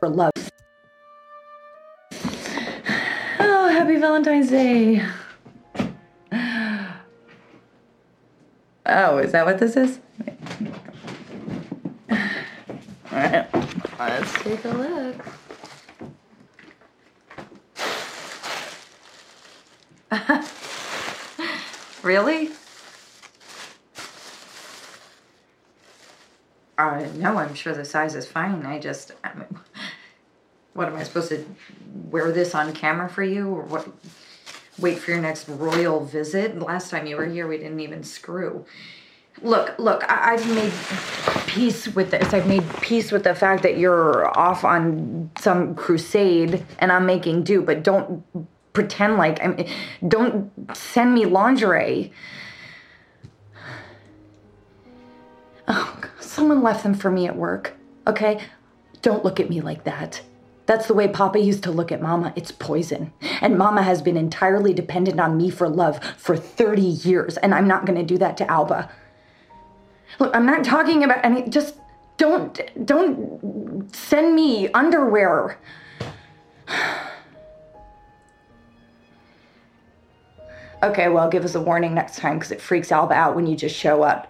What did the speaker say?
for love. Oh, happy Valentine's Day. Oh, is that what this is? All right, let's take a look. really? Uh, no, I'm sure the size is fine. I just, I mean, what am I supposed to wear this on camera for you, or what? Wait for your next royal visit. Last time you were here, we didn't even screw. Look, look, I- I've made peace with this. I've made peace with the fact that you're off on some crusade and I'm making do, but don't pretend like I mean, don't send me lingerie. Oh, someone left them for me at work. Okay? Don't look at me like that. That's the way Papa used to look at Mama. It's poison. And Mama has been entirely dependent on me for love for 30 years, and I'm not going to do that to Alba. Look, I'm not talking about any just don't don't send me underwear. Okay, well, give us a warning next time because it freaks Alba out when you just show up.